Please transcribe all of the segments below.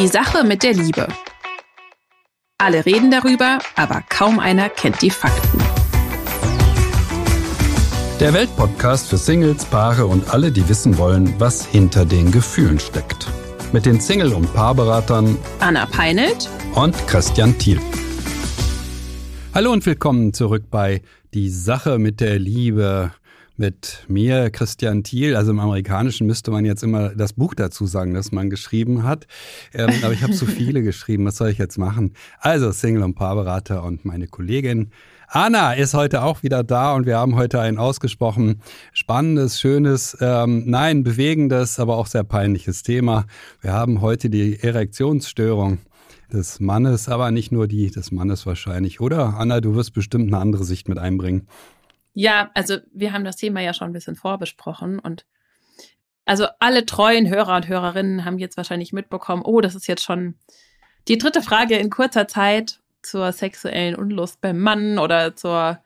Die Sache mit der Liebe. Alle reden darüber, aber kaum einer kennt die Fakten. Der Weltpodcast für Singles, Paare und alle, die wissen wollen, was hinter den Gefühlen steckt. Mit den Single- und Paarberatern Anna Peinelt und Christian Thiel. Hallo und willkommen zurück bei Die Sache mit der Liebe mit mir, Christian Thiel. Also im Amerikanischen müsste man jetzt immer das Buch dazu sagen, das man geschrieben hat. Ähm, aber ich habe so viele geschrieben. Was soll ich jetzt machen? Also Single- und Paarberater und meine Kollegin Anna ist heute auch wieder da und wir haben heute ein ausgesprochen spannendes, schönes, ähm, nein, bewegendes, aber auch sehr peinliches Thema. Wir haben heute die Erektionsstörung des Mannes, aber nicht nur die des Mannes wahrscheinlich. Oder Anna, du wirst bestimmt eine andere Sicht mit einbringen. Ja, also wir haben das Thema ja schon ein bisschen vorbesprochen und also alle treuen Hörer und Hörerinnen haben jetzt wahrscheinlich mitbekommen, oh, das ist jetzt schon die dritte Frage in kurzer Zeit zur sexuellen Unlust beim Mann oder zur,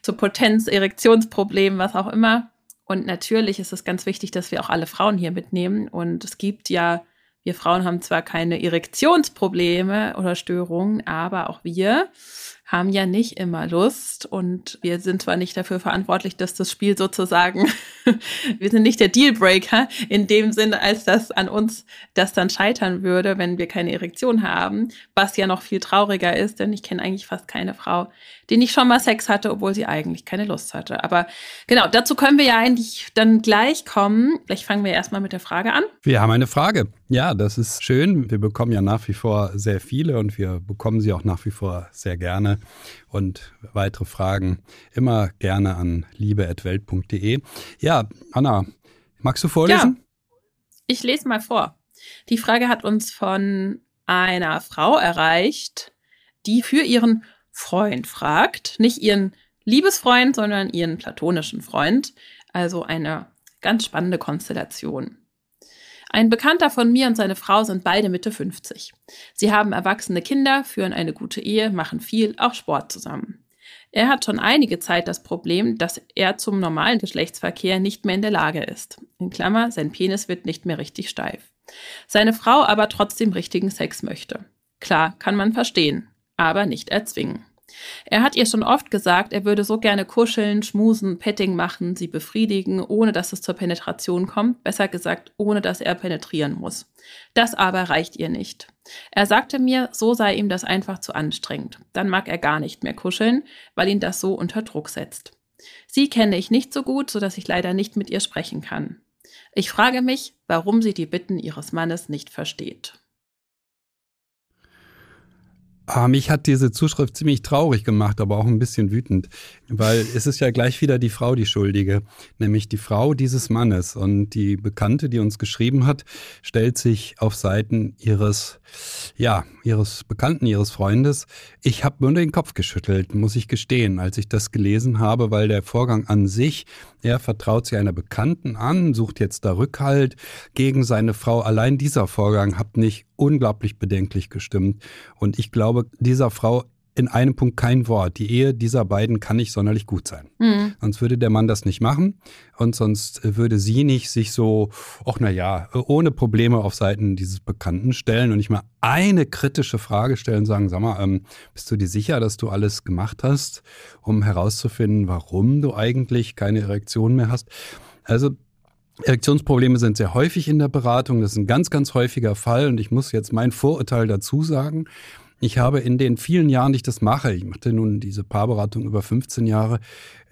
zur Potenz, Erektionsproblem, was auch immer. Und natürlich ist es ganz wichtig, dass wir auch alle Frauen hier mitnehmen. Und es gibt ja, wir Frauen haben zwar keine Erektionsprobleme oder Störungen, aber auch wir haben ja nicht immer Lust und wir sind zwar nicht dafür verantwortlich, dass das Spiel sozusagen, wir sind nicht der Dealbreaker in dem Sinne, als dass an uns das dann scheitern würde, wenn wir keine Erektion haben, was ja noch viel trauriger ist, denn ich kenne eigentlich fast keine Frau, die nicht schon mal Sex hatte, obwohl sie eigentlich keine Lust hatte. Aber genau, dazu können wir ja eigentlich dann gleich kommen. Vielleicht fangen wir erstmal mit der Frage an. Wir haben eine Frage. Ja, das ist schön. Wir bekommen ja nach wie vor sehr viele und wir bekommen sie auch nach wie vor sehr gerne. Und weitere Fragen immer gerne an liebe.welt.de. Ja, Anna, magst du vorlesen? Ja, ich lese mal vor. Die Frage hat uns von einer Frau erreicht, die für ihren Freund fragt. Nicht ihren Liebesfreund, sondern ihren platonischen Freund. Also eine ganz spannende Konstellation. Ein Bekannter von mir und seine Frau sind beide Mitte 50. Sie haben erwachsene Kinder, führen eine gute Ehe, machen viel, auch Sport zusammen. Er hat schon einige Zeit das Problem, dass er zum normalen Geschlechtsverkehr nicht mehr in der Lage ist. In Klammer, sein Penis wird nicht mehr richtig steif. Seine Frau aber trotzdem richtigen Sex möchte. Klar, kann man verstehen, aber nicht erzwingen. Er hat ihr schon oft gesagt, er würde so gerne kuscheln, schmusen, Petting machen, sie befriedigen, ohne dass es zur Penetration kommt, besser gesagt, ohne dass er penetrieren muss. Das aber reicht ihr nicht. Er sagte mir, so sei ihm das einfach zu anstrengend. Dann mag er gar nicht mehr kuscheln, weil ihn das so unter Druck setzt. Sie kenne ich nicht so gut, so dass ich leider nicht mit ihr sprechen kann. Ich frage mich, warum sie die Bitten ihres Mannes nicht versteht. Ah, mich hat diese Zuschrift ziemlich traurig gemacht, aber auch ein bisschen wütend, weil es ist ja gleich wieder die Frau die Schuldige, nämlich die Frau dieses Mannes. Und die Bekannte, die uns geschrieben hat, stellt sich auf Seiten ihres, ja, ihres Bekannten, ihres Freundes. Ich habe nur den Kopf geschüttelt, muss ich gestehen, als ich das gelesen habe, weil der Vorgang an sich, er vertraut sich einer Bekannten an, sucht jetzt da Rückhalt gegen seine Frau. Allein dieser Vorgang hat nicht unglaublich bedenklich gestimmt. Und ich glaube, dieser Frau in einem Punkt kein Wort. Die Ehe dieser beiden kann nicht sonderlich gut sein. Mhm. Sonst würde der Mann das nicht machen und sonst würde sie nicht sich so, ach na ja, ohne Probleme auf Seiten dieses Bekannten stellen und nicht mal eine kritische Frage stellen, sagen, sag mal, ähm, bist du dir sicher, dass du alles gemacht hast, um herauszufinden, warum du eigentlich keine Erektion mehr hast? Also Erektionsprobleme sind sehr häufig in der Beratung. Das ist ein ganz, ganz häufiger Fall. Und ich muss jetzt mein Vorurteil dazu sagen. Ich habe in den vielen Jahren, die ich das mache, ich machte nun diese Paarberatung über 15 Jahre,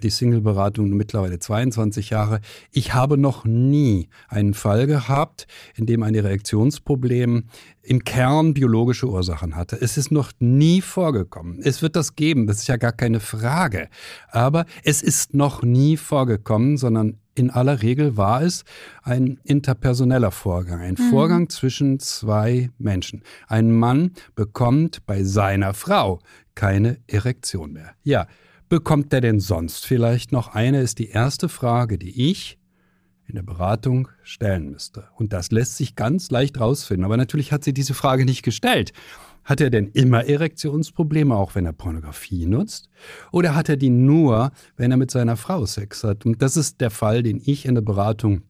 die Single-Beratung mittlerweile 22 Jahre. Ich habe noch nie einen Fall gehabt, in dem ein Erektionsproblem im Kern biologische Ursachen hatte. Es ist noch nie vorgekommen. Es wird das geben, das ist ja gar keine Frage. Aber es ist noch nie vorgekommen, sondern in aller Regel war es ein interpersoneller Vorgang, ein mhm. Vorgang zwischen zwei Menschen. Ein Mann bekommt bei seiner Frau keine Erektion mehr. Ja, bekommt er denn sonst vielleicht noch eine, ist die erste Frage, die ich in der Beratung stellen müsste. Und das lässt sich ganz leicht rausfinden. Aber natürlich hat sie diese Frage nicht gestellt. Hat er denn immer Erektionsprobleme, auch wenn er Pornografie nutzt? Oder hat er die nur, wenn er mit seiner Frau Sex hat? Und das ist der Fall, den ich in der Beratung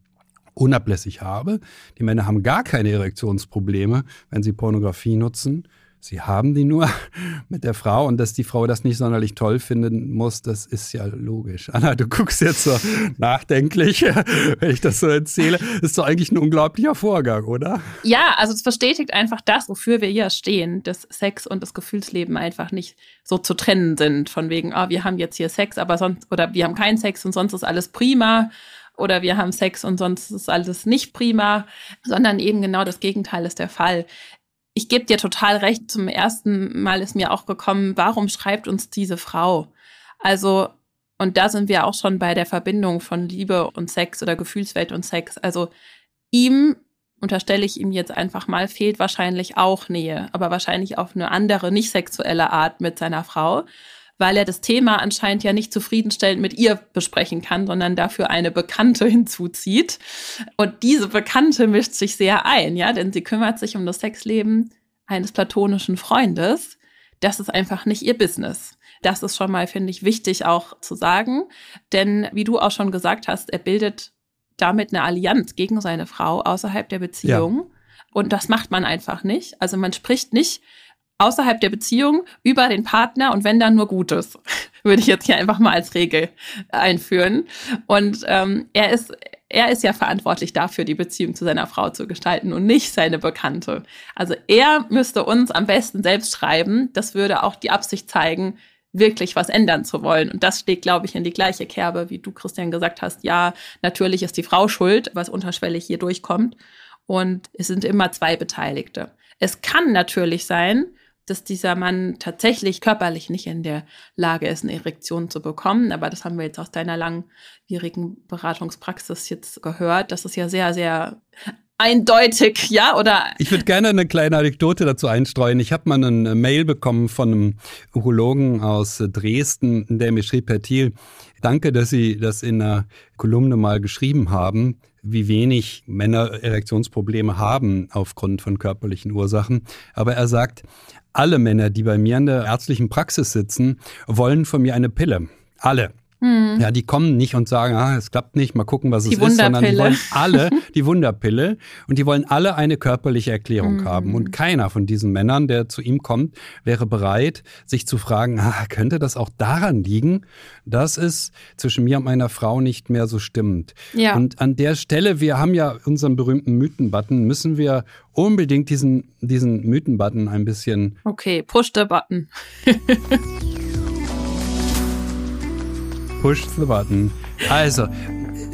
unablässig habe. Die Männer haben gar keine Erektionsprobleme, wenn sie Pornografie nutzen. Sie haben die nur mit der Frau und dass die Frau das nicht sonderlich toll finden muss, das ist ja logisch. Anna, du guckst jetzt so nachdenklich, wenn ich das so erzähle. Das ist doch eigentlich ein unglaublicher Vorgang, oder? Ja, also es bestätigt einfach das, wofür wir hier stehen, dass Sex und das Gefühlsleben einfach nicht so zu trennen sind. Von wegen, oh, wir haben jetzt hier Sex, aber sonst, oder wir haben keinen Sex und sonst ist alles prima oder wir haben Sex und sonst ist alles nicht prima, sondern eben genau das Gegenteil ist der Fall ich gebe dir total recht. Zum ersten Mal ist mir auch gekommen, warum schreibt uns diese Frau? Also, und da sind wir auch schon bei der Verbindung von Liebe und Sex oder Gefühlswelt und Sex. Also, ihm, unterstelle ich ihm jetzt einfach mal, fehlt wahrscheinlich auch Nähe, aber wahrscheinlich auf eine andere, nicht sexuelle Art mit seiner Frau weil er das Thema anscheinend ja nicht zufriedenstellend mit ihr besprechen kann, sondern dafür eine Bekannte hinzuzieht. Und diese Bekannte mischt sich sehr ein, ja, denn sie kümmert sich um das Sexleben eines platonischen Freundes. Das ist einfach nicht ihr Business. Das ist schon mal, finde ich, wichtig auch zu sagen. Denn wie du auch schon gesagt hast, er bildet damit eine Allianz gegen seine Frau außerhalb der Beziehung. Ja. Und das macht man einfach nicht. Also man spricht nicht außerhalb der Beziehung über den Partner und wenn dann nur Gutes, würde ich jetzt hier einfach mal als Regel einführen. Und ähm, er ist er ist ja verantwortlich dafür, die Beziehung zu seiner Frau zu gestalten und nicht seine Bekannte. Also er müsste uns am besten selbst schreiben. Das würde auch die Absicht zeigen, wirklich was ändern zu wollen. Und das steht, glaube ich, in die gleiche Kerbe, wie du, Christian, gesagt hast. Ja, natürlich ist die Frau schuld, was unterschwellig hier durchkommt. Und es sind immer zwei Beteiligte. Es kann natürlich sein, dass dieser Mann tatsächlich körperlich nicht in der Lage ist, eine Erektion zu bekommen. Aber das haben wir jetzt aus deiner langwierigen Beratungspraxis jetzt gehört. Das ist ja sehr, sehr eindeutig, ja, oder? Ich würde gerne eine kleine Anekdote dazu einstreuen. Ich habe mal eine Mail bekommen von einem Urologen aus Dresden, der mir schrieb, Herr Thiel, danke, dass Sie das in einer Kolumne mal geschrieben haben, wie wenig Männer Erektionsprobleme haben aufgrund von körperlichen Ursachen. Aber er sagt, alle Männer, die bei mir in der ärztlichen Praxis sitzen, wollen von mir eine Pille. Alle. Hm. Ja, die kommen nicht und sagen, ah, es klappt nicht, mal gucken, was die es ist, sondern die wollen alle die Wunderpille und die wollen alle eine körperliche Erklärung hm. haben. Und keiner von diesen Männern, der zu ihm kommt, wäre bereit, sich zu fragen, ah, könnte das auch daran liegen, dass es zwischen mir und meiner Frau nicht mehr so stimmt. Ja. Und an der Stelle, wir haben ja unseren berühmten Mythen-Button, müssen wir unbedingt diesen, diesen Mythen-Button ein bisschen. Okay, push the button. Push the button. Also,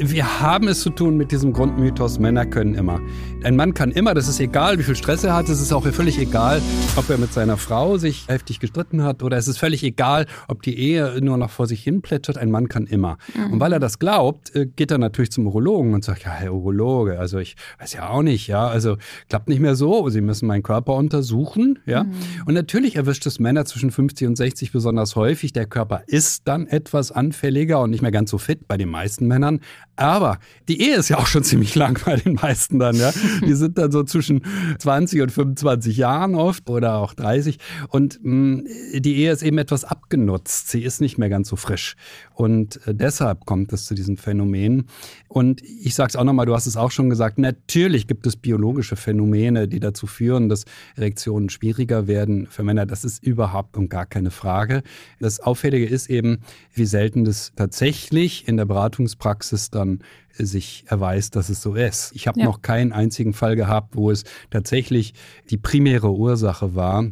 wir haben es zu tun mit diesem Grundmythos, Männer können immer. Ein Mann kann immer, das ist egal, wie viel Stress er hat, es ist auch völlig egal, ob er mit seiner Frau sich heftig gestritten hat oder es ist völlig egal, ob die Ehe nur noch vor sich hin plätschert, ein Mann kann immer. Mhm. Und weil er das glaubt, äh, geht er natürlich zum Urologen und sagt, ja, Herr Urologe, also ich weiß ja auch nicht, ja, also klappt nicht mehr so, Sie müssen meinen Körper untersuchen, ja. Mhm. Und natürlich erwischt es Männer zwischen 50 und 60 besonders häufig, der Körper ist dann etwas anfälliger und nicht mehr ganz so fit bei den meisten Männern, aber die Ehe ist ja auch schon ziemlich lang bei den meisten dann, ja. Die sind dann so zwischen 20 und 25 Jahren oft oder auch 30. Und mh, mm, die Ehe ist eben etwas abgenutzt. Sie ist nicht mehr ganz so frisch. Und äh, deshalb kommt es zu diesen Phänomenen. Und ich sage es auch nochmal, du hast es auch schon gesagt, natürlich gibt es biologische Phänomene, die dazu führen, dass Erektionen schwieriger werden für Männer. Das ist überhaupt und gar keine Frage. Das Auffällige ist eben, wie selten das tatsächlich in der Beratungspraxis dann sich erweist, dass es so ist. Ich habe ja. noch keinen einzigen Fall gehabt, wo es tatsächlich die primäre Ursache war,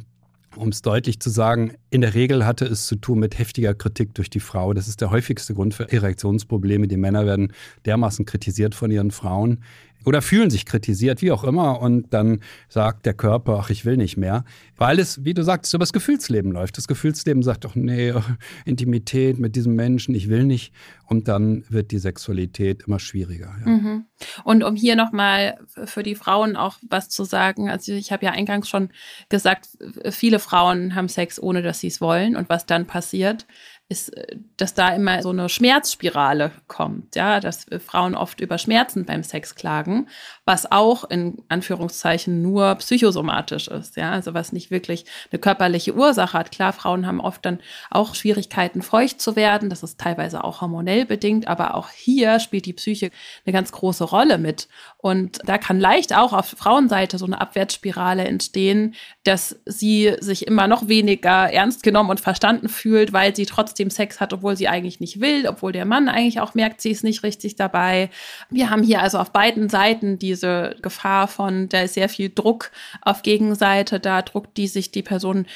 um es deutlich zu sagen, in der Regel hatte es zu tun mit heftiger Kritik durch die Frau. Das ist der häufigste Grund für Erektionsprobleme. Die Männer werden dermaßen kritisiert von ihren Frauen oder fühlen sich kritisiert, wie auch immer, und dann sagt der Körper, ach, ich will nicht mehr, weil es, wie du sagst, über das Gefühlsleben läuft. Das Gefühlsleben sagt doch, nee, Intimität mit diesem Menschen, ich will nicht, und dann wird die Sexualität immer schwieriger. Ja. Mhm. Und um hier nochmal für die Frauen auch was zu sagen, also ich habe ja eingangs schon gesagt, viele Frauen haben Sex, ohne dass sie es wollen und was dann passiert ist, äh, dass da immer so eine Schmerzspirale kommt, ja, dass Frauen oft über Schmerzen beim Sex klagen, was auch in Anführungszeichen nur psychosomatisch ist, ja, also was nicht wirklich eine körperliche Ursache hat. Klar, Frauen haben oft dann auch Schwierigkeiten, feucht zu werden, das ist teilweise auch hormonell bedingt, aber auch hier spielt die Psyche eine ganz große Rolle mit. Und da kann leicht auch auf Frauenseite so eine Abwärtsspirale entstehen, dass sie sich immer noch weniger ernst genommen und verstanden fühlt, weil sie trotzdem Sex hat, obwohl sie eigentlich nicht will, obwohl der Mann eigentlich auch merkt, sie ist nicht richtig dabei. Wir haben hier also auf beiden Seiten diese Gefahr von, da ist sehr viel Druck auf Gegenseite, da druckt die sich die Person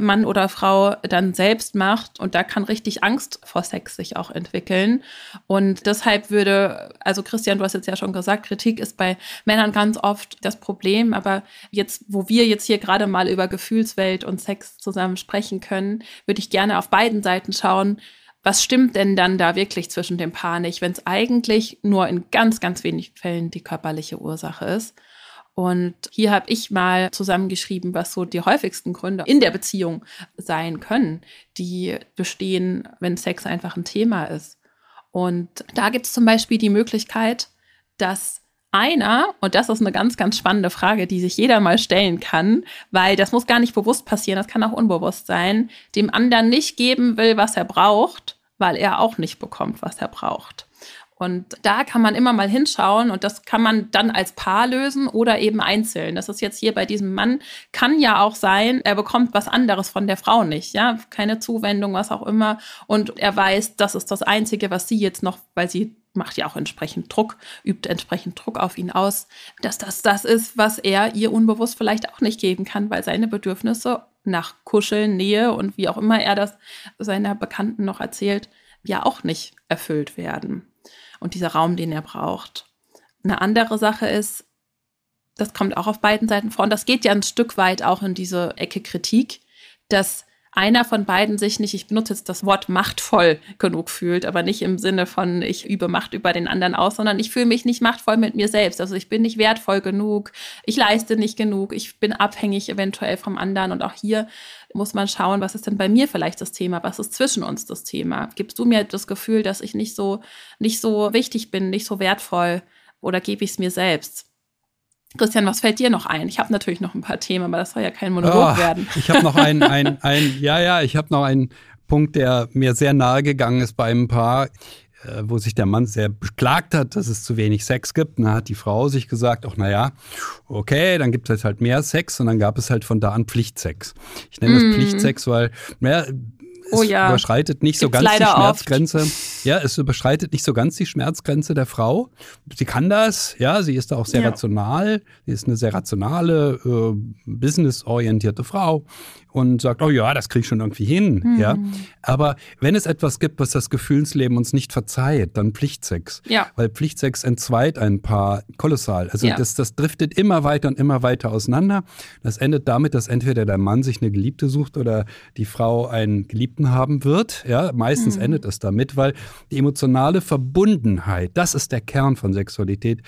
Mann oder Frau dann selbst macht. Und da kann richtig Angst vor Sex sich auch entwickeln. Und deshalb würde, also Christian, du hast jetzt ja schon gesagt, Kritik ist bei Männern ganz oft das Problem. Aber jetzt, wo wir jetzt hier gerade mal über Gefühlswelt und Sex zusammen sprechen können, würde ich gerne auf beiden Seiten schauen, was stimmt denn dann da wirklich zwischen dem Paar nicht, wenn es eigentlich nur in ganz, ganz wenigen Fällen die körperliche Ursache ist? Und hier habe ich mal zusammengeschrieben, was so die häufigsten Gründe in der Beziehung sein können, die bestehen, wenn Sex einfach ein Thema ist. Und da gibt es zum Beispiel die Möglichkeit, dass einer, und das ist eine ganz, ganz spannende Frage, die sich jeder mal stellen kann, weil das muss gar nicht bewusst passieren, das kann auch unbewusst sein, dem anderen nicht geben will, was er braucht, weil er auch nicht bekommt, was er braucht. Und da kann man immer mal hinschauen und das kann man dann als Paar lösen oder eben einzeln. Das ist jetzt hier bei diesem Mann, kann ja auch sein, er bekommt was anderes von der Frau nicht, ja, keine Zuwendung, was auch immer. Und er weiß, das ist das Einzige, was sie jetzt noch, weil sie macht ja auch entsprechend Druck, übt entsprechend Druck auf ihn aus, dass das das ist, was er ihr unbewusst vielleicht auch nicht geben kann, weil seine Bedürfnisse nach Kuscheln, Nähe und wie auch immer er das seiner Bekannten noch erzählt, ja auch nicht erfüllt werden und dieser Raum, den er braucht. Eine andere Sache ist, das kommt auch auf beiden Seiten vor, und das geht ja ein Stück weit auch in diese Ecke Kritik, dass einer von beiden sich nicht, ich benutze jetzt das Wort machtvoll genug fühlt, aber nicht im Sinne von, ich übe Macht über den anderen aus, sondern ich fühle mich nicht machtvoll mit mir selbst. Also ich bin nicht wertvoll genug, ich leiste nicht genug, ich bin abhängig eventuell vom anderen. Und auch hier muss man schauen, was ist denn bei mir vielleicht das Thema? Was ist zwischen uns das Thema? Gibst du mir das Gefühl, dass ich nicht so, nicht so wichtig bin, nicht so wertvoll oder gebe ich es mir selbst? Christian, was fällt dir noch ein? Ich habe natürlich noch ein paar Themen, aber das soll ja kein Monolog oh, werden. Ich habe noch einen, ein, ein, ja, ja, ich habe noch einen Punkt, der mir sehr nahe gegangen ist bei einem Paar, wo sich der Mann sehr beklagt hat, dass es zu wenig Sex gibt. Und da hat die Frau sich gesagt, ach naja, okay, dann gibt es halt mehr Sex und dann gab es halt von da an Pflichtsex. Ich nenne mm. das Pflichtsex, weil naja, es oh ja. überschreitet nicht Gibt's so ganz die Schmerzgrenze. Oft. Ja, es überschreitet nicht so ganz die Schmerzgrenze der Frau. Sie kann das, ja, sie ist da auch sehr ja. rational. Sie ist eine sehr rationale, äh, businessorientierte Frau und sagt, oh ja, das kriege ich schon irgendwie hin. Mhm. Ja. Aber wenn es etwas gibt, was das Gefühlsleben uns nicht verzeiht, dann Pflichtsex. Ja. Weil Pflichtsex entzweit ein Paar kolossal. Also ja. das, das driftet immer weiter und immer weiter auseinander. Das endet damit, dass entweder der Mann sich eine Geliebte sucht oder die Frau einen Geliebten haben wird. Ja, meistens mhm. endet es damit, weil die emotionale Verbundenheit, das ist der Kern von Sexualität,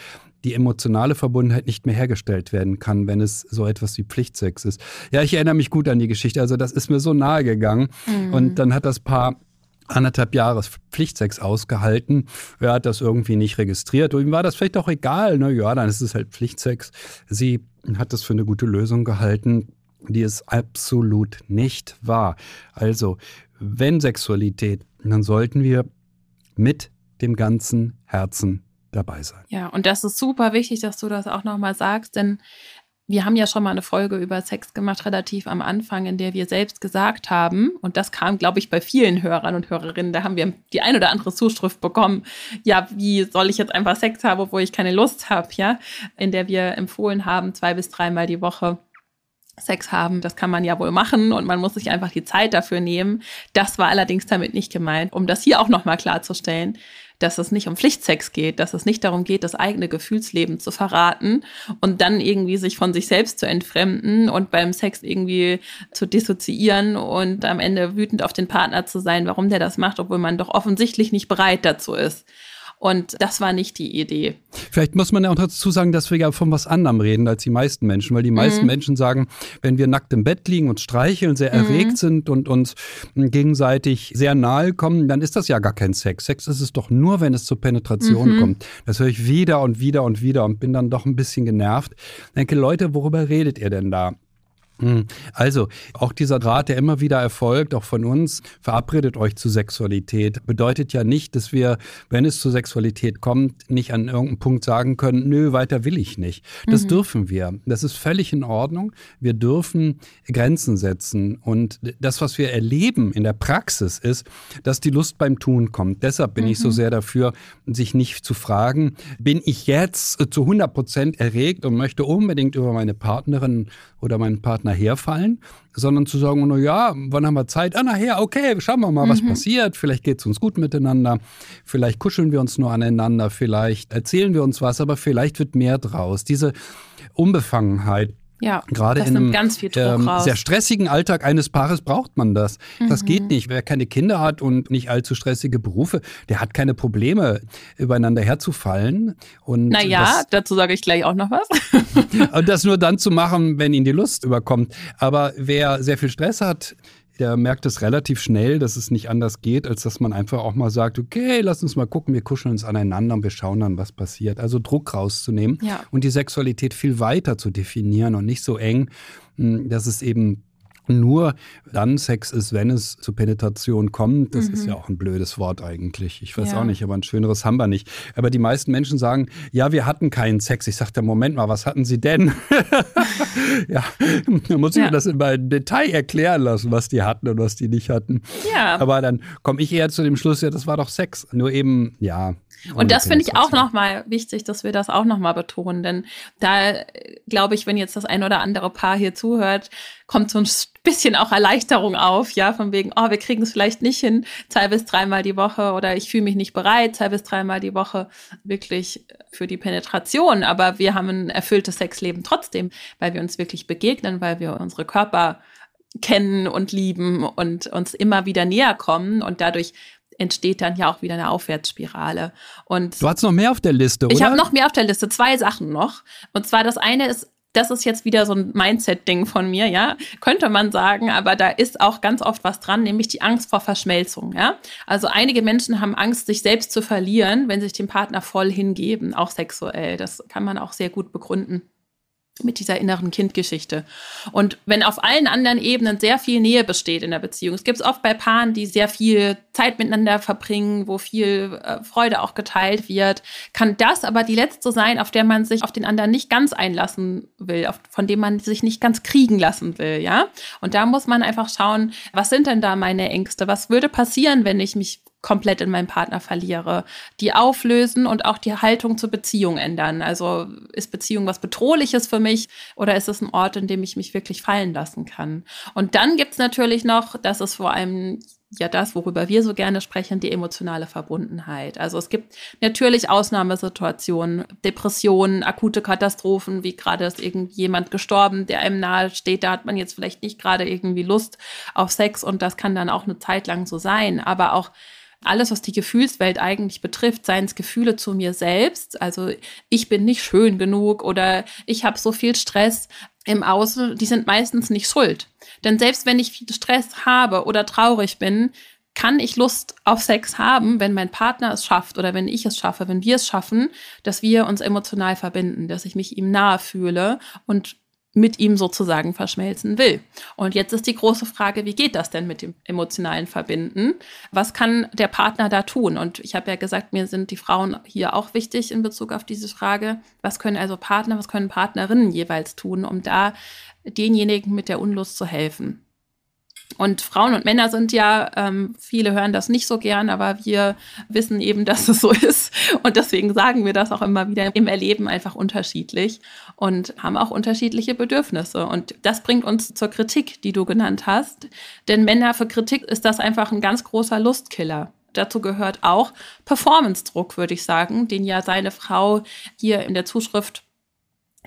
die emotionale Verbundenheit nicht mehr hergestellt werden kann, wenn es so etwas wie Pflichtsex ist. Ja, ich erinnere mich gut an die Geschichte. Also das ist mir so nahe gegangen. Mhm. Und dann hat das Paar anderthalb Jahre Pflichtsex ausgehalten. Er hat das irgendwie nicht registriert. Und ihm war das vielleicht auch egal. Na ja, dann ist es halt Pflichtsex. Sie hat das für eine gute Lösung gehalten, die es absolut nicht war. Also, wenn Sexualität, dann sollten wir mit dem ganzen Herzen dabei sein. Ja, und das ist super wichtig, dass du das auch nochmal sagst, denn wir haben ja schon mal eine Folge über Sex gemacht, relativ am Anfang, in der wir selbst gesagt haben, und das kam, glaube ich, bei vielen Hörern und Hörerinnen, da haben wir die ein oder andere Zuschrift bekommen, ja, wie soll ich jetzt einfach Sex haben, wo ich keine Lust habe, ja, in der wir empfohlen haben, zwei bis dreimal die Woche Sex haben, das kann man ja wohl machen und man muss sich einfach die Zeit dafür nehmen. Das war allerdings damit nicht gemeint, um das hier auch nochmal klarzustellen dass es nicht um Pflichtsex geht, dass es nicht darum geht, das eigene Gefühlsleben zu verraten und dann irgendwie sich von sich selbst zu entfremden und beim Sex irgendwie zu dissoziieren und am Ende wütend auf den Partner zu sein, warum der das macht, obwohl man doch offensichtlich nicht bereit dazu ist. Und das war nicht die Idee. Vielleicht muss man ja auch dazu sagen, dass wir ja von was anderem reden als die meisten Menschen, weil die meisten mhm. Menschen sagen, wenn wir nackt im Bett liegen und streicheln, sehr mhm. erregt sind und uns gegenseitig sehr nahe kommen, dann ist das ja gar kein Sex. Sex ist es doch nur, wenn es zur Penetration mhm. kommt. Das höre ich wieder und wieder und wieder und bin dann doch ein bisschen genervt. Ich denke, Leute, worüber redet ihr denn da? Hm. Also, auch dieser Rat, der immer wieder erfolgt, auch von uns, verabredet euch zu Sexualität, bedeutet ja nicht, dass wir, wenn es zu Sexualität kommt, nicht an irgendeinem Punkt sagen können, nö, weiter will ich nicht. Das mhm. dürfen wir. Das ist völlig in Ordnung. Wir dürfen Grenzen setzen. Und das, was wir erleben in der Praxis, ist, dass die Lust beim Tun kommt. Deshalb bin mhm. ich so mhm. sehr dafür, sich nicht zu fragen, bin ich jetzt zu 100 Prozent erregt und möchte unbedingt über meine Partnerin oder meinen Partner herfallen, sondern zu sagen, na ja, wann haben wir Zeit? Ah, nachher, okay, schauen wir mal, was mhm. passiert. Vielleicht geht es uns gut miteinander, vielleicht kuscheln wir uns nur aneinander, vielleicht erzählen wir uns was, aber vielleicht wird mehr draus. Diese Unbefangenheit, ja, gerade in einem ähm, sehr stressigen Alltag eines Paares braucht man das. Mhm. Das geht nicht. Wer keine Kinder hat und nicht allzu stressige Berufe, der hat keine Probleme, übereinander herzufallen. Und naja, dazu sage ich gleich auch noch was. und das nur dann zu machen, wenn ihn die Lust überkommt. Aber wer sehr viel Stress hat, der merkt es relativ schnell, dass es nicht anders geht, als dass man einfach auch mal sagt, okay, lass uns mal gucken, wir kuscheln uns aneinander und wir schauen dann, was passiert. Also Druck rauszunehmen ja. und die Sexualität viel weiter zu definieren und nicht so eng, hm, dass es eben nur dann Sex ist, wenn es zu Penetration kommt. Das mhm. ist ja auch ein blödes Wort eigentlich. Ich weiß ja. auch nicht, aber ein schöneres haben wir nicht. Aber die meisten Menschen sagen, ja, wir hatten keinen Sex. Ich sagte, Moment mal, was hatten Sie denn? ja, da muss ich ja. mir das immer im Detail erklären lassen, was die hatten und was die nicht hatten. Ja. Aber dann komme ich eher zu dem Schluss, ja, das war doch Sex. Nur eben, ja, und das finde ich auch nochmal wichtig, dass wir das auch nochmal betonen, denn da glaube ich, wenn jetzt das ein oder andere Paar hier zuhört, kommt so ein bisschen auch Erleichterung auf, ja, von wegen, oh, wir kriegen es vielleicht nicht hin, zwei bis dreimal die Woche oder ich fühle mich nicht bereit, zwei bis dreimal die Woche wirklich für die Penetration, aber wir haben ein erfülltes Sexleben trotzdem, weil wir uns wirklich begegnen, weil wir unsere Körper kennen und lieben und uns immer wieder näher kommen und dadurch entsteht dann ja auch wieder eine Aufwärtsspirale. Und du hast noch mehr auf der Liste, oder? Ich habe noch mehr auf der Liste, zwei Sachen noch. Und zwar das eine ist, das ist jetzt wieder so ein Mindset-Ding von mir, ja, könnte man sagen, aber da ist auch ganz oft was dran, nämlich die Angst vor Verschmelzung, ja. Also einige Menschen haben Angst, sich selbst zu verlieren, wenn sich dem Partner voll hingeben, auch sexuell. Das kann man auch sehr gut begründen mit dieser inneren Kindgeschichte. Und wenn auf allen anderen Ebenen sehr viel Nähe besteht in der Beziehung, es gibt es oft bei Paaren, die sehr viel Zeit miteinander verbringen, wo viel äh, Freude auch geteilt wird, kann das aber die letzte sein, auf der man sich auf den anderen nicht ganz einlassen will, auf, von dem man sich nicht ganz kriegen lassen will, ja? Und da muss man einfach schauen, was sind denn da meine Ängste? Was würde passieren, wenn ich mich komplett in meinen Partner verliere. Die auflösen und auch die Haltung zur Beziehung ändern. Also ist Beziehung was Bedrohliches für mich oder ist es ein Ort, in dem ich mich wirklich fallen lassen kann? Und dann gibt es natürlich noch, das ist vor allem ja das, worüber wir so gerne sprechen, die emotionale Verbundenheit. Also es gibt natürlich Ausnahmesituationen, Depressionen, akute Katastrophen, wie gerade ist irgendjemand gestorben, der einem nahe steht, da hat man jetzt vielleicht nicht gerade irgendwie Lust auf Sex und das kann dann auch eine Zeit lang so sein, aber auch alles, was die Gefühlswelt eigentlich betrifft, seien es Gefühle zu mir selbst, also ich bin nicht schön genug oder ich habe so viel Stress im Außen, die sind meistens nicht schuld. Denn selbst wenn ich viel Stress habe oder traurig bin, kann ich Lust auf Sex haben, wenn mein Partner es schafft oder wenn ich es schaffe, wenn wir es schaffen, dass wir uns emotional verbinden, dass ich mich ihm nahe fühle und mit ihm sozusagen verschmelzen will. Und jetzt ist die große Frage, wie geht das denn mit dem emotionalen Verbinden? Was kann der Partner da tun? Und ich habe ja gesagt, mir sind die Frauen hier auch wichtig in Bezug auf diese Frage. Was können also Partner, was können Partnerinnen jeweils tun, um da denjenigen mit der Unlust zu helfen? Und Frauen und Männer sind ja, ähm, viele hören das nicht so gern, aber wir wissen eben, dass es so ist. Und deswegen sagen wir das auch immer wieder im Erleben einfach unterschiedlich und haben auch unterschiedliche Bedürfnisse. Und das bringt uns zur Kritik, die du genannt hast. Denn Männer für Kritik ist das einfach ein ganz großer Lustkiller. Dazu gehört auch Performance-Druck, würde ich sagen, den ja seine Frau hier in der Zuschrift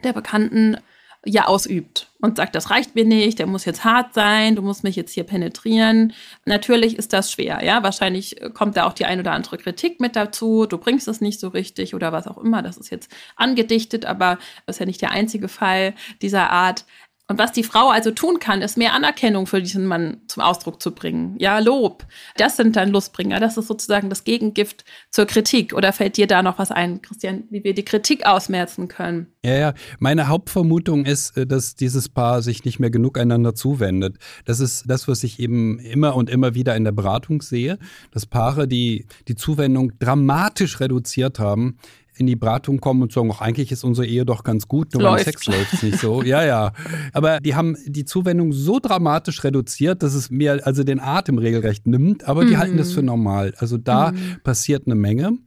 der Bekannten ja ausübt und sagt, das reicht mir nicht, der muss jetzt hart sein, du musst mich jetzt hier penetrieren. Natürlich ist das schwer, ja. Wahrscheinlich kommt da auch die ein oder andere Kritik mit dazu, du bringst es nicht so richtig oder was auch immer. Das ist jetzt angedichtet, aber das ist ja nicht der einzige Fall dieser Art. Und was die Frau also tun kann, ist mehr Anerkennung für diesen Mann zum Ausdruck zu bringen. Ja, Lob. Das sind dann Lustbringer. Das ist sozusagen das Gegengift zur Kritik. Oder fällt dir da noch was ein, Christian, wie wir die Kritik ausmerzen können? Ja, ja. Meine Hauptvermutung ist, äh, dass dieses Paar sich nicht mehr genug einander zuwendet. Das ist das, was ich eben immer und immer wieder in der Beratung sehe, dass Paare, die die Zuwendung dramatisch reduziert haben, in die Beratung kommen und sagen, ach, eigentlich ist unsere Ehe doch ganz gut, nur beim Sex läuft es nicht so. Ja, ja. Aber die haben die Zuwendung so dramatisch reduziert, dass es mir also den Atem regelrecht nimmt, aber die mhm. halten das für normal. Also da mhm. passiert eine Menge.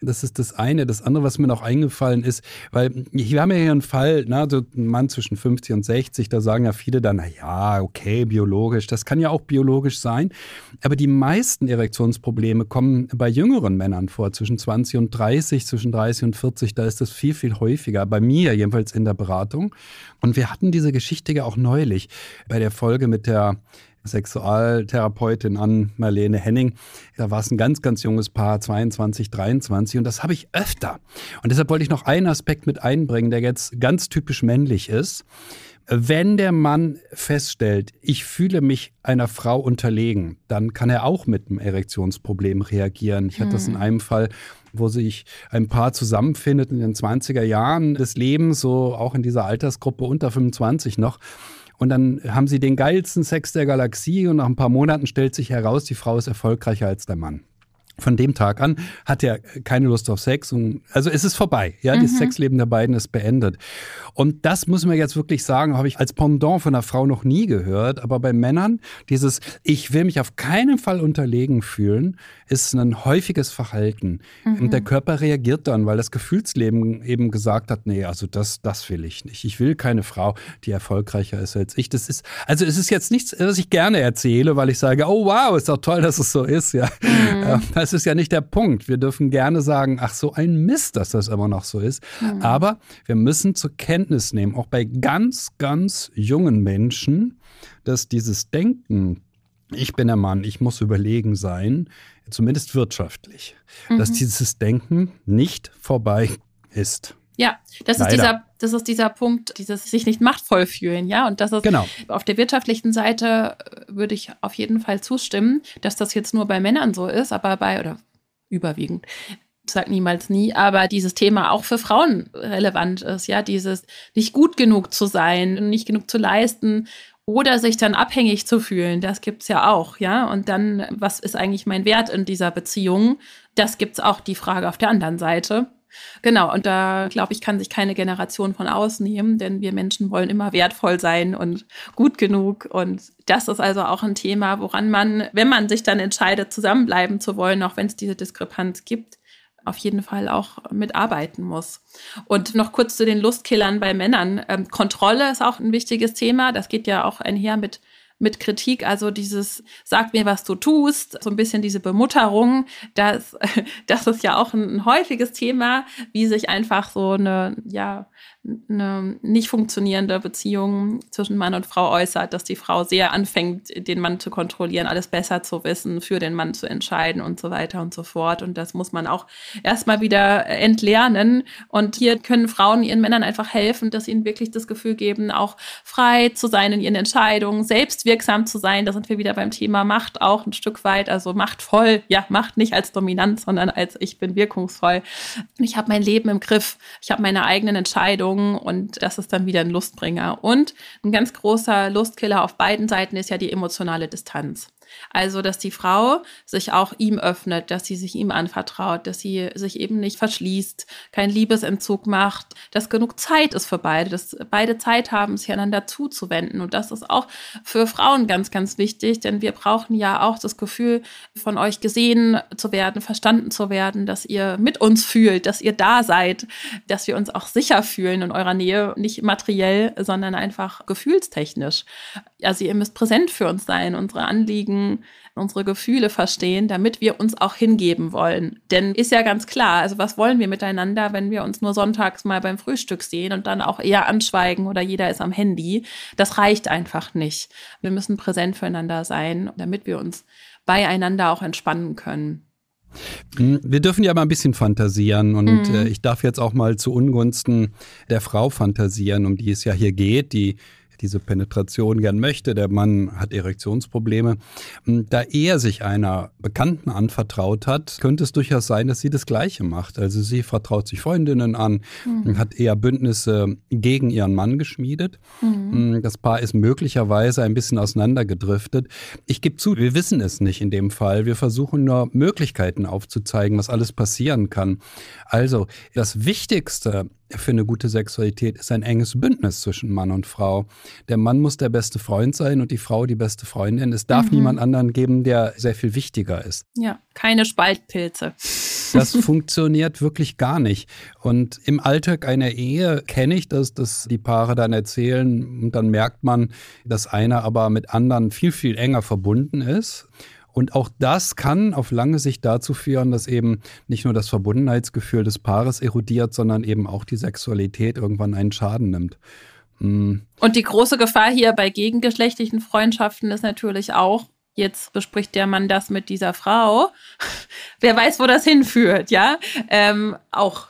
Das ist das eine. Das andere, was mir noch eingefallen ist, weil wir haben ja hier einen Fall, ne, so ein Mann zwischen 50 und 60, da sagen ja viele dann, na ja, okay, biologisch. Das kann ja auch biologisch sein. Aber die meisten Erektionsprobleme kommen bei jüngeren Männern vor, zwischen 20 und 30, zwischen 30 und 40. Da ist das viel, viel häufiger. Bei mir jedenfalls in der Beratung. Und wir hatten diese Geschichte ja auch neulich bei der Folge mit der Sexualtherapeutin an Marlene Henning. Da war es ein ganz, ganz junges Paar, 22, 23 und das habe ich öfter. Und deshalb wollte ich noch einen Aspekt mit einbringen, der jetzt ganz typisch männlich ist. Wenn der Mann feststellt, ich fühle mich einer Frau unterlegen, dann kann er auch mit einem Erektionsproblem reagieren. Ich hatte das in hm. einem Fall, wo sich ein Paar zusammenfindet in den 20er Jahren des Lebens, so auch in dieser Altersgruppe unter 25 noch. Und dann haben sie den geilsten Sex der Galaxie und nach ein paar Monaten stellt sich heraus, die Frau ist erfolgreicher als der Mann von dem Tag an hat er keine Lust auf Sex und also ist es vorbei. Ja, mhm. das Sexleben der beiden ist beendet. Und das muss man jetzt wirklich sagen, habe ich als Pendant von einer Frau noch nie gehört. Aber bei Männern dieses Ich will mich auf keinen Fall unterlegen fühlen, ist ein häufiges Verhalten. Mhm. Und der Körper reagiert dann, weil das Gefühlsleben eben gesagt hat, nee, also das, das will ich nicht. Ich will keine Frau, die erfolgreicher ist als ich. Das ist, also es ist jetzt nichts, was ich gerne erzähle, weil ich sage, oh wow, ist doch toll, dass es so ist. Ja. Mhm das ist ja nicht der Punkt. Wir dürfen gerne sagen, ach so ein Mist, dass das immer noch so ist. Mhm. Aber wir müssen zur Kenntnis nehmen, auch bei ganz, ganz jungen Menschen, dass dieses Denken, ich bin der Mann, ich muss überlegen sein, zumindest wirtschaftlich, mhm. dass dieses Denken nicht vorbei ist. Ja, das ist dieser, das ist dieser Punkt, dieses sich nicht machtvoll fühlen, ja. Und das ist genau. auf der wirtschaftlichen Seite äh, würde ich auf jeden Fall zustimmen, dass das jetzt nur bei Männern so ist, aber bei, oder überwiegend, sag niemals nie, aber dieses Thema auch für Frauen relevant ist, ja, dieses nicht gut genug zu sein, nicht genug zu leisten oder sich dann abhängig zu fühlen, das gibt's ja auch, ja. Und dann, was ist eigentlich mein Wert in dieser Beziehung? Das gibt's auch die Frage auf der anderen Seite. Genau, und da glaube ich, kann sich keine Generation von ausnehmen, denn wir Menschen wollen immer wertvoll sein und gut genug. Und das ist also auch ein Thema, woran man, wenn man sich dann entscheidet, zusammenbleiben zu wollen, auch wenn es diese Diskrepanz gibt, auf jeden Fall auch mitarbeiten muss. Und noch kurz zu den Lustkillern bei Männern. Ähm, Kontrolle ist auch ein wichtiges Thema. Das geht ja auch einher mit mit Kritik, also dieses sag mir, was du tust, so ein bisschen diese Bemutterung, das, das ist ja auch ein, ein häufiges Thema, wie sich einfach so eine, ja, eine nicht funktionierende Beziehung zwischen Mann und Frau äußert, dass die Frau sehr anfängt, den Mann zu kontrollieren, alles besser zu wissen, für den Mann zu entscheiden und so weiter und so fort. Und das muss man auch erstmal wieder entlernen. Und hier können Frauen ihren Männern einfach helfen, dass ihnen wirklich das Gefühl geben, auch frei zu sein in ihren Entscheidungen, selbstwirksam zu sein. Da sind wir wieder beim Thema Macht auch ein Stück weit, also machtvoll. Ja, Macht nicht als dominant, sondern als ich bin wirkungsvoll. Ich habe mein Leben im Griff. Ich habe meine eigenen Entscheidungen Beziehungen und das ist dann wieder ein Lustbringer. Und ein ganz großer Lustkiller auf beiden Seiten ist ja die emotionale Distanz. Also, dass die Frau sich auch ihm öffnet, dass sie sich ihm anvertraut, dass sie sich eben nicht verschließt, keinen Liebesentzug macht, dass genug Zeit ist für beide, dass beide Zeit haben, sich einander zuzuwenden. Und das ist auch für Frauen ganz, ganz wichtig, denn wir brauchen ja auch das Gefühl, von euch gesehen zu werden, verstanden zu werden, dass ihr mit uns fühlt, dass ihr da seid, dass wir uns auch sicher fühlen in eurer Nähe, nicht materiell, sondern einfach gefühlstechnisch. Also ihr müsst präsent für uns sein, unsere Anliegen, unsere Gefühle verstehen, damit wir uns auch hingeben wollen. Denn ist ja ganz klar, also was wollen wir miteinander, wenn wir uns nur sonntags mal beim Frühstück sehen und dann auch eher anschweigen oder jeder ist am Handy? Das reicht einfach nicht. Wir müssen präsent füreinander sein, damit wir uns beieinander auch entspannen können. Hm, wir dürfen ja mal ein bisschen fantasieren und mhm. äh, ich darf jetzt auch mal zu Ungunsten der Frau fantasieren, um die es ja hier geht, die diese Penetration gern möchte. Der Mann hat Erektionsprobleme. Hm, da er sich einer Bekannten anvertraut hat, könnte es durchaus sein, dass sie das Gleiche macht. Also sie vertraut sich Freundinnen an, mhm. hat eher Bündnisse gegen ihren Mann geschmiedet. Mhm. Das Paar ist möglicherweise ein bisschen auseinandergedriftet. Ich gebe zu, wir wissen es nicht in dem Fall. Wir versuchen nur Möglichkeiten aufzuzeigen, was alles passieren kann. Also das Wichtigste für eine gute Sexualität ist ein enges Bündnis zwischen Mann und Frau. Der Mann muss der beste Freund sein und die Frau die beste Freundin. Es darf mhm. niemand anderen geben, der sehr viel wichtiger ist. Ja, keine Spaltpilze. Das funktioniert wirklich gar nicht. Und im Alltag einer Ehe kenne ich das, dass die Paare dann erzählen und dann merkt man, dass einer aber mit anderen viel, viel enger verbunden ist. Und auch das kann auf lange Sicht dazu führen, dass eben nicht nur das Verbundenheitsgefühl des Paares erodiert, sondern eben auch die Sexualität irgendwann einen Schaden nimmt. Hm. Und die große Gefahr hier bei gegengeschlechtlichen Freundschaften ist natürlich auch, jetzt bespricht der Mann das mit dieser Frau. Wer weiß, wo das hinführt, ja? Ähm, auch.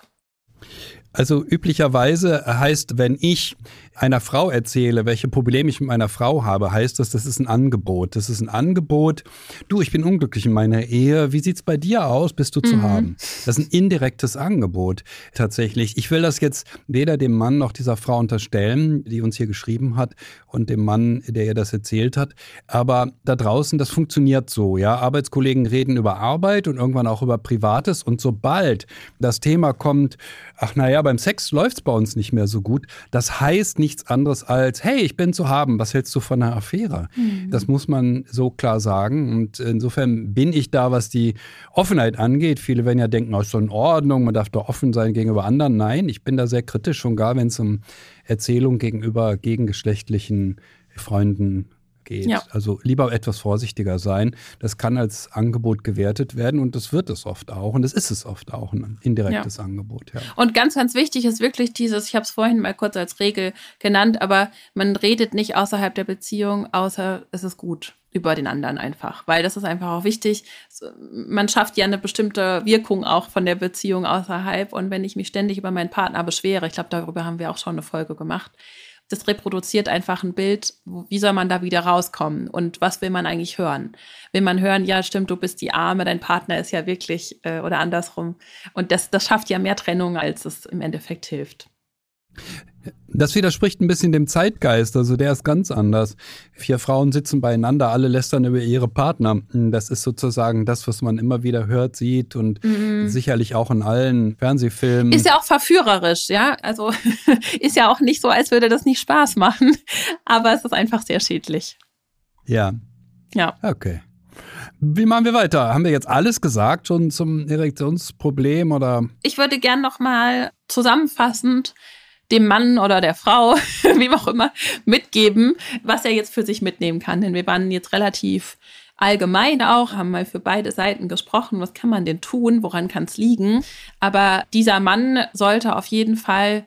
Also üblicherweise heißt, wenn ich einer Frau erzähle, welche Probleme ich mit meiner Frau habe, heißt das, das ist ein Angebot. Das ist ein Angebot. Du, ich bin unglücklich in meiner Ehe. Wie sieht's bei dir aus? Bist du zu mhm. haben? Das ist ein indirektes Angebot tatsächlich. Ich will das jetzt weder dem Mann noch dieser Frau unterstellen, die uns hier geschrieben hat, und dem Mann, der ihr das erzählt hat. Aber da draußen, das funktioniert so. Ja, Arbeitskollegen reden über Arbeit und irgendwann auch über Privates. Und sobald das Thema kommt, ach naja, beim Sex läuft's bei uns nicht mehr so gut. Das heißt nichts anderes als, hey, ich bin zu haben, was hältst du von einer Affäre? Mhm. Das muss man so klar sagen. Und insofern bin ich da, was die Offenheit angeht. Viele werden ja denken, oh, ist so in Ordnung, man darf doch offen sein gegenüber anderen. Nein, ich bin da sehr kritisch, schon gar wenn es um Erzählung gegenüber gegengeschlechtlichen Freunden geht. Ja. Also lieber etwas vorsichtiger sein. Das kann als Angebot gewertet werden und das wird es oft auch und das ist es oft auch ein indirektes ja. Angebot. Ja. Und ganz, ganz wichtig ist wirklich dieses, ich habe es vorhin mal kurz als Regel genannt, aber man redet nicht außerhalb der Beziehung, außer es ist gut über den anderen einfach, weil das ist einfach auch wichtig. Man schafft ja eine bestimmte Wirkung auch von der Beziehung außerhalb und wenn ich mich ständig über meinen Partner beschwere, ich glaube, darüber haben wir auch schon eine Folge gemacht, das reproduziert einfach ein Bild, wie soll man da wieder rauskommen und was will man eigentlich hören? Will man hören, ja, stimmt, du bist die Arme, dein Partner ist ja wirklich äh, oder andersrum. Und das, das schafft ja mehr Trennung, als es im Endeffekt hilft. Das widerspricht ein bisschen dem Zeitgeist, also der ist ganz anders. Vier Frauen sitzen beieinander, alle lästern über ihre Partner. Das ist sozusagen das, was man immer wieder hört, sieht und mhm. sicherlich auch in allen Fernsehfilmen. Ist ja auch verführerisch, ja. Also ist ja auch nicht so, als würde das nicht Spaß machen, aber es ist einfach sehr schädlich. Ja. Ja. Okay. Wie machen wir weiter? Haben wir jetzt alles gesagt schon zum Erektionsproblem oder? Ich würde gern noch mal zusammenfassend dem Mann oder der Frau, wie auch immer, mitgeben, was er jetzt für sich mitnehmen kann. Denn wir waren jetzt relativ allgemein auch, haben mal für beide Seiten gesprochen, was kann man denn tun, woran kann es liegen. Aber dieser Mann sollte auf jeden Fall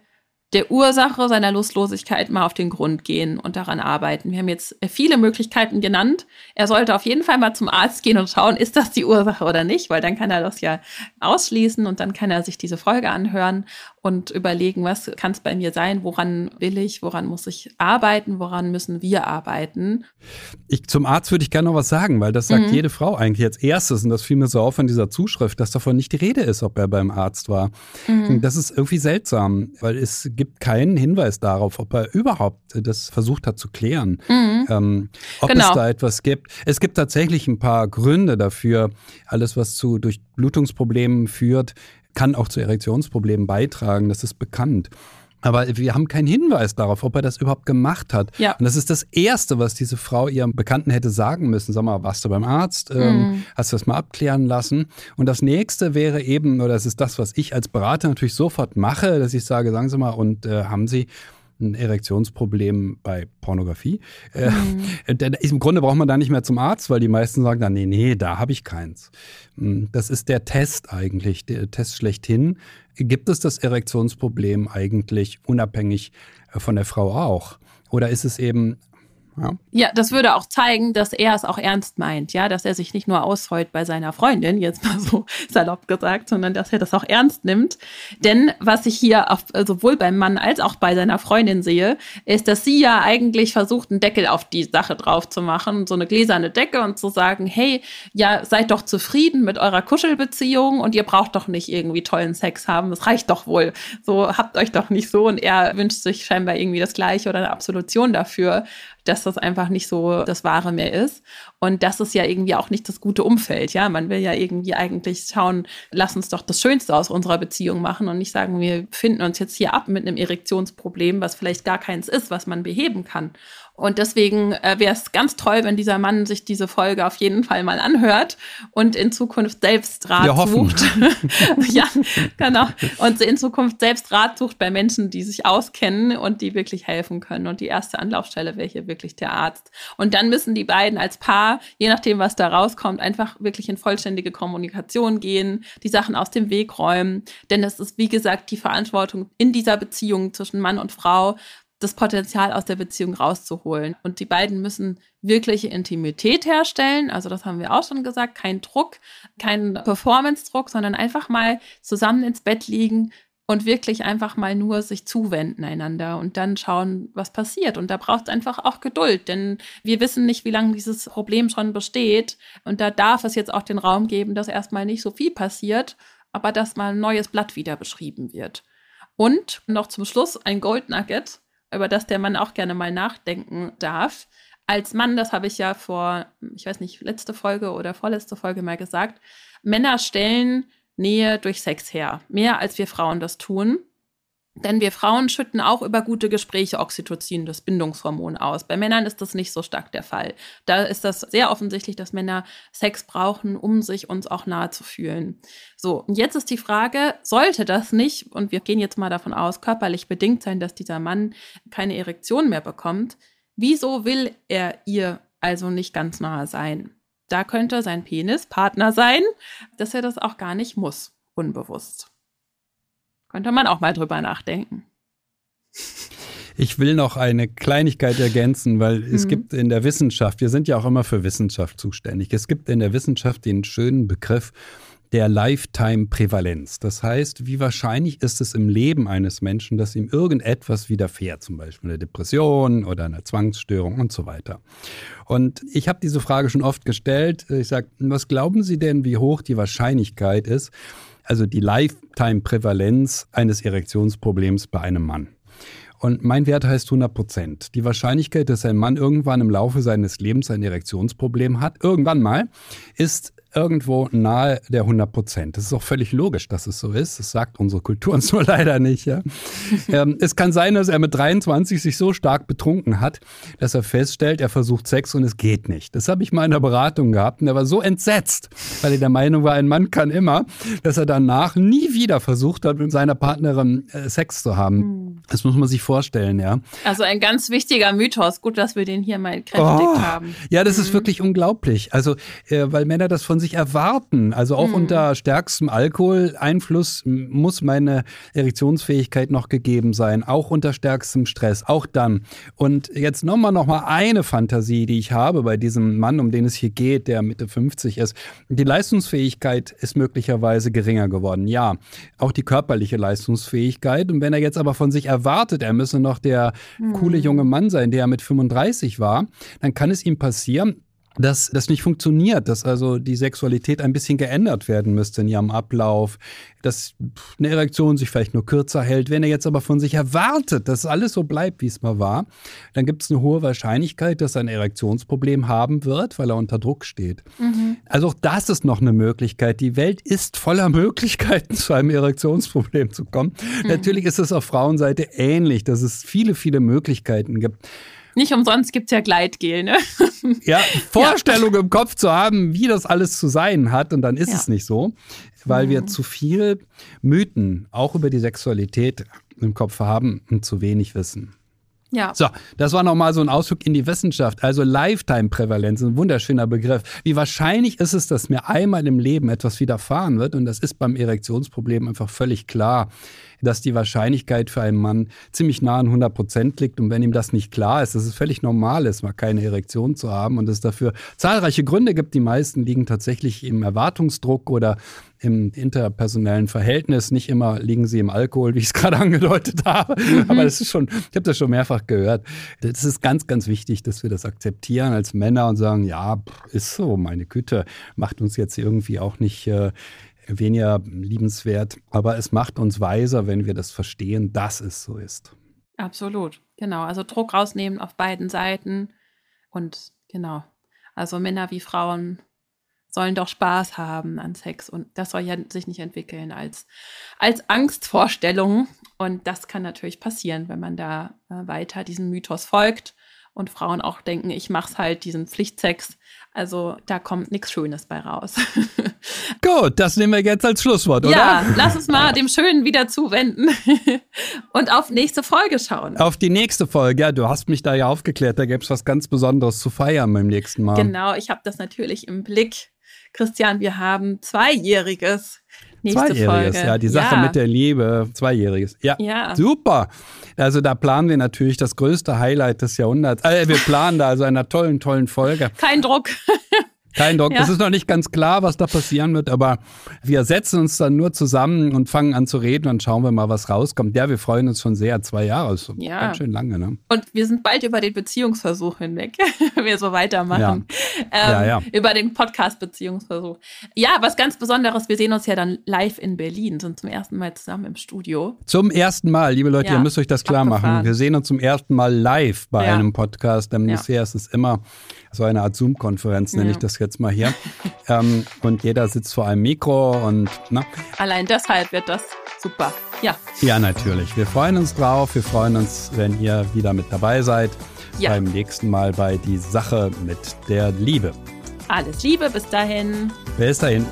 der Ursache seiner Lustlosigkeit mal auf den Grund gehen und daran arbeiten. Wir haben jetzt viele Möglichkeiten genannt. Er sollte auf jeden Fall mal zum Arzt gehen und schauen, ist das die Ursache oder nicht, weil dann kann er das ja ausschließen und dann kann er sich diese Folge anhören und überlegen, was kann es bei mir sein, woran will ich, woran muss ich arbeiten, woran müssen wir arbeiten. Ich, zum Arzt würde ich gerne noch was sagen, weil das sagt mhm. jede Frau eigentlich als erstes und das fiel mir so auf in dieser Zuschrift, dass davon nicht die Rede ist, ob er beim Arzt war. Mhm. Das ist irgendwie seltsam, weil es gibt keinen Hinweis darauf, ob er überhaupt das versucht hat zu klären, mhm. ähm, ob genau. es da etwas gibt. Es gibt tatsächlich ein paar Gründe dafür, alles was zu Durchblutungsproblemen führt, kann auch zu Erektionsproblemen beitragen, das ist bekannt. Aber wir haben keinen Hinweis darauf, ob er das überhaupt gemacht hat. Ja. Und das ist das Erste, was diese Frau ihrem Bekannten hätte sagen müssen. Sag mal, warst du beim Arzt? Ähm, mhm. Hast du das mal abklären lassen? Und das Nächste wäre eben, oder das ist das, was ich als Berater natürlich sofort mache, dass ich sage, sagen Sie mal, und äh, haben Sie ein Erektionsproblem bei Pornografie. Äh, mhm. Denn Im Grunde braucht man da nicht mehr zum Arzt, weil die meisten sagen dann, nee, nee, da habe ich keins. Hm, das ist der Test eigentlich, der Test schlechthin. Gibt es das Erektionsproblem eigentlich unabhängig äh, von der Frau auch? Oder ist es eben ja. ja, das würde auch zeigen, dass er es auch ernst meint, ja, dass er sich nicht nur ausheut bei seiner Freundin, jetzt mal so salopp gesagt, sondern dass er das auch ernst nimmt. Denn was ich hier auf, sowohl beim Mann als auch bei seiner Freundin sehe, ist, dass sie ja eigentlich versucht, einen Deckel auf die Sache drauf zu machen, so eine gläserne Decke und zu sagen, hey, ja, seid doch zufrieden mit eurer Kuschelbeziehung und ihr braucht doch nicht irgendwie tollen Sex haben, das reicht doch wohl. So habt euch doch nicht so und er wünscht sich scheinbar irgendwie das Gleiche oder eine Absolution dafür dass das einfach nicht so das Wahre mehr ist. Und das ist ja irgendwie auch nicht das gute Umfeld. Ja, man will ja irgendwie eigentlich schauen, lass uns doch das Schönste aus unserer Beziehung machen und nicht sagen, wir finden uns jetzt hier ab mit einem Erektionsproblem, was vielleicht gar keins ist, was man beheben kann. Und deswegen äh, wäre es ganz toll, wenn dieser Mann sich diese Folge auf jeden Fall mal anhört und in Zukunft selbst Rat Wir sucht. ja, genau. Und in Zukunft selbst Rat sucht bei Menschen, die sich auskennen und die wirklich helfen können. Und die erste Anlaufstelle wäre hier wirklich der Arzt. Und dann müssen die beiden als Paar, je nachdem, was da rauskommt, einfach wirklich in vollständige Kommunikation gehen, die Sachen aus dem Weg räumen. Denn es ist, wie gesagt, die Verantwortung in dieser Beziehung zwischen Mann und Frau, das Potenzial aus der Beziehung rauszuholen. Und die beiden müssen wirkliche Intimität herstellen. Also das haben wir auch schon gesagt. Kein Druck, kein Performance-Druck, sondern einfach mal zusammen ins Bett liegen und wirklich einfach mal nur sich zuwenden einander und dann schauen, was passiert. Und da braucht es einfach auch Geduld, denn wir wissen nicht, wie lange dieses Problem schon besteht. Und da darf es jetzt auch den Raum geben, dass erstmal nicht so viel passiert, aber dass mal ein neues Blatt wieder beschrieben wird. Und noch zum Schluss ein Gold Nugget über das der Mann auch gerne mal nachdenken darf. Als Mann, das habe ich ja vor, ich weiß nicht, letzte Folge oder vorletzte Folge mal gesagt, Männer stellen Nähe durch Sex her, mehr als wir Frauen das tun. Denn wir Frauen schütten auch über gute Gespräche Oxytocin, das Bindungshormon, aus. Bei Männern ist das nicht so stark der Fall. Da ist das sehr offensichtlich, dass Männer Sex brauchen, um sich uns auch nahe zu fühlen. So, und jetzt ist die Frage, sollte das nicht, und wir gehen jetzt mal davon aus, körperlich bedingt sein, dass dieser Mann keine Erektion mehr bekommt, wieso will er ihr also nicht ganz nahe sein? Da könnte sein Penis Partner sein, dass er das auch gar nicht muss, unbewusst. Könnte man auch mal drüber nachdenken. Ich will noch eine Kleinigkeit ergänzen, weil es mhm. gibt in der Wissenschaft, wir sind ja auch immer für Wissenschaft zuständig, es gibt in der Wissenschaft den schönen Begriff der Lifetime-Prävalenz. Das heißt, wie wahrscheinlich ist es im Leben eines Menschen, dass ihm irgendetwas widerfährt, zum Beispiel eine Depression oder eine Zwangsstörung und so weiter. Und ich habe diese Frage schon oft gestellt. Ich sage, was glauben Sie denn, wie hoch die Wahrscheinlichkeit ist, also die Lifetime-Prävalenz eines Erektionsproblems bei einem Mann. Und mein Wert heißt 100 Prozent. Die Wahrscheinlichkeit, dass ein Mann irgendwann im Laufe seines Lebens ein Erektionsproblem hat, irgendwann mal, ist irgendwo nahe der 100 Prozent. Das ist auch völlig logisch, dass es so ist. Das sagt unsere Kultur uns nur leider nicht. Ja. ähm, es kann sein, dass er mit 23 sich so stark betrunken hat, dass er feststellt, er versucht Sex und es geht nicht. Das habe ich mal in der Beratung gehabt und er war so entsetzt, weil er der Meinung war, ein Mann kann immer, dass er danach nie wieder versucht hat, mit seiner Partnerin äh, Sex zu haben. Mhm. Das muss man sich vorstellen, ja. Also ein ganz wichtiger Mythos. Gut, dass wir den hier mal kräftig oh, haben. Ja, das mhm. ist wirklich unglaublich. Also, äh, weil Männer das von sich erwarten. Also auch mhm. unter stärkstem Alkoholeinfluss muss meine Erektionsfähigkeit noch gegeben sein. Auch unter stärkstem Stress. Auch dann. Und jetzt nochmal noch mal eine Fantasie, die ich habe bei diesem Mann, um den es hier geht, der Mitte 50 ist. Die Leistungsfähigkeit ist möglicherweise geringer geworden. Ja, auch die körperliche Leistungsfähigkeit. Und wenn er jetzt aber von sich erwartet, er müsse noch der mhm. coole junge Mann sein, der mit 35 war, dann kann es ihm passieren, dass das nicht funktioniert, dass also die Sexualität ein bisschen geändert werden müsste in ihrem Ablauf, dass eine Erektion sich vielleicht nur kürzer hält. Wenn er jetzt aber von sich erwartet, dass alles so bleibt, wie es mal war, dann gibt es eine hohe Wahrscheinlichkeit, dass er ein Erektionsproblem haben wird, weil er unter Druck steht. Mhm. Also auch das ist noch eine Möglichkeit. Die Welt ist voller Möglichkeiten, zu einem Erektionsproblem zu kommen. Mhm. Natürlich ist es auf Frauenseite ähnlich, dass es viele, viele Möglichkeiten gibt. Nicht umsonst gibt es ja Gleitgel, ne? Ja, Vorstellung ja. im Kopf zu haben, wie das alles zu sein hat und dann ist ja. es nicht so, weil mhm. wir zu viel Mythen auch über die Sexualität im Kopf haben und zu wenig wissen. Ja. So, das war nochmal so ein Ausflug in die Wissenschaft. Also Lifetime-Prävalenz, ein wunderschöner Begriff. Wie wahrscheinlich ist es, dass mir einmal im Leben etwas widerfahren wird? Und das ist beim Erektionsproblem einfach völlig klar, dass die Wahrscheinlichkeit für einen Mann ziemlich nah an 100 Prozent liegt. Und wenn ihm das nicht klar ist, dass es völlig normal ist, mal keine Erektion zu haben und es dafür zahlreiche Gründe gibt, die meisten liegen tatsächlich im Erwartungsdruck oder im interpersonellen Verhältnis. Nicht immer liegen sie im Alkohol, wie ich es gerade angedeutet habe. Mhm. Aber das ist schon, ich habe das schon mehrfach gehört. Das ist ganz, ganz wichtig, dass wir das akzeptieren als Männer und sagen, ja, ist so, meine Güte, macht uns jetzt irgendwie auch nicht äh, weniger liebenswert. Aber es macht uns weiser, wenn wir das verstehen, dass es so ist. Absolut, genau. Also Druck rausnehmen auf beiden Seiten und genau. Also Männer wie Frauen sollen doch Spaß haben an Sex und das soll ja sich nicht entwickeln als, als Angstvorstellung. Und das kann natürlich passieren, wenn man da äh, weiter diesem Mythos folgt und Frauen auch denken, ich mach's halt diesen Pflichtsex. Also da kommt nichts Schönes bei raus. Gut, das nehmen wir jetzt als Schlusswort, oder? Ja, lass uns mal dem Schönen wieder zuwenden und auf nächste Folge schauen. Auf die nächste Folge, ja, du hast mich da ja aufgeklärt, da gibt's was ganz Besonderes zu feiern beim nächsten Mal. Genau, ich habe das natürlich im Blick. Christian, wir haben Zweijähriges. Nächste Zweijähriges, Folge. ja, die Sache ja. mit der Liebe, Zweijähriges. Ja, Ja. super. Also da planen wir natürlich das größte Highlight des Jahrhunderts. Äh, wir planen da also einer tollen, tollen Folge. Kein Druck. Kein Druck. Ja. Es ist noch nicht ganz klar, was da passieren wird, aber wir setzen uns dann nur zusammen und fangen an zu reden und schauen wir mal, was rauskommt. Ja, wir freuen uns schon sehr. Zwei Jahre ist Ja. ganz schön lange, ne? Und wir sind bald über den Beziehungsversuch hinweg, wenn wir so weitermachen. Ähm, Ja, ja. Über den Podcast-Beziehungsversuch. Ja, was ganz Besonderes, wir sehen uns ja dann live in Berlin, sind zum ersten Mal zusammen im Studio. Zum ersten Mal, liebe Leute, Ja, ihr müsst euch das klar machen. abgefahren. Wir sehen uns zum ersten Mal live bei Ja. einem Podcast, denn Ja. bisher ist es immer so eine Art Zoom-Konferenz, nenne Ja. ich das jetzt mal hier. ähm, und jeder sitzt vor einem Mikro und na, Allein deshalb wird das super. Ja, ja, natürlich. Wir freuen uns drauf. Wir freuen uns, wenn ihr wieder mit dabei seid. Ja. Beim nächsten Mal bei Die Sache mit der Liebe. alles Liebe, bis dahin. Bis dahin.